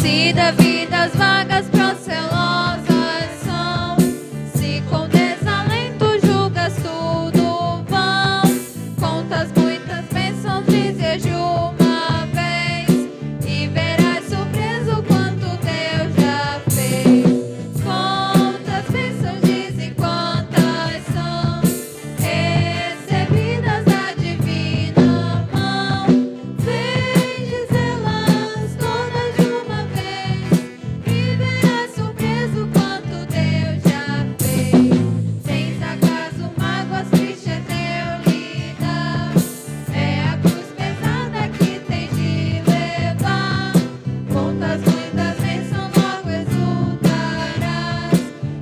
Se da vidas vagas procelosas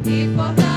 People.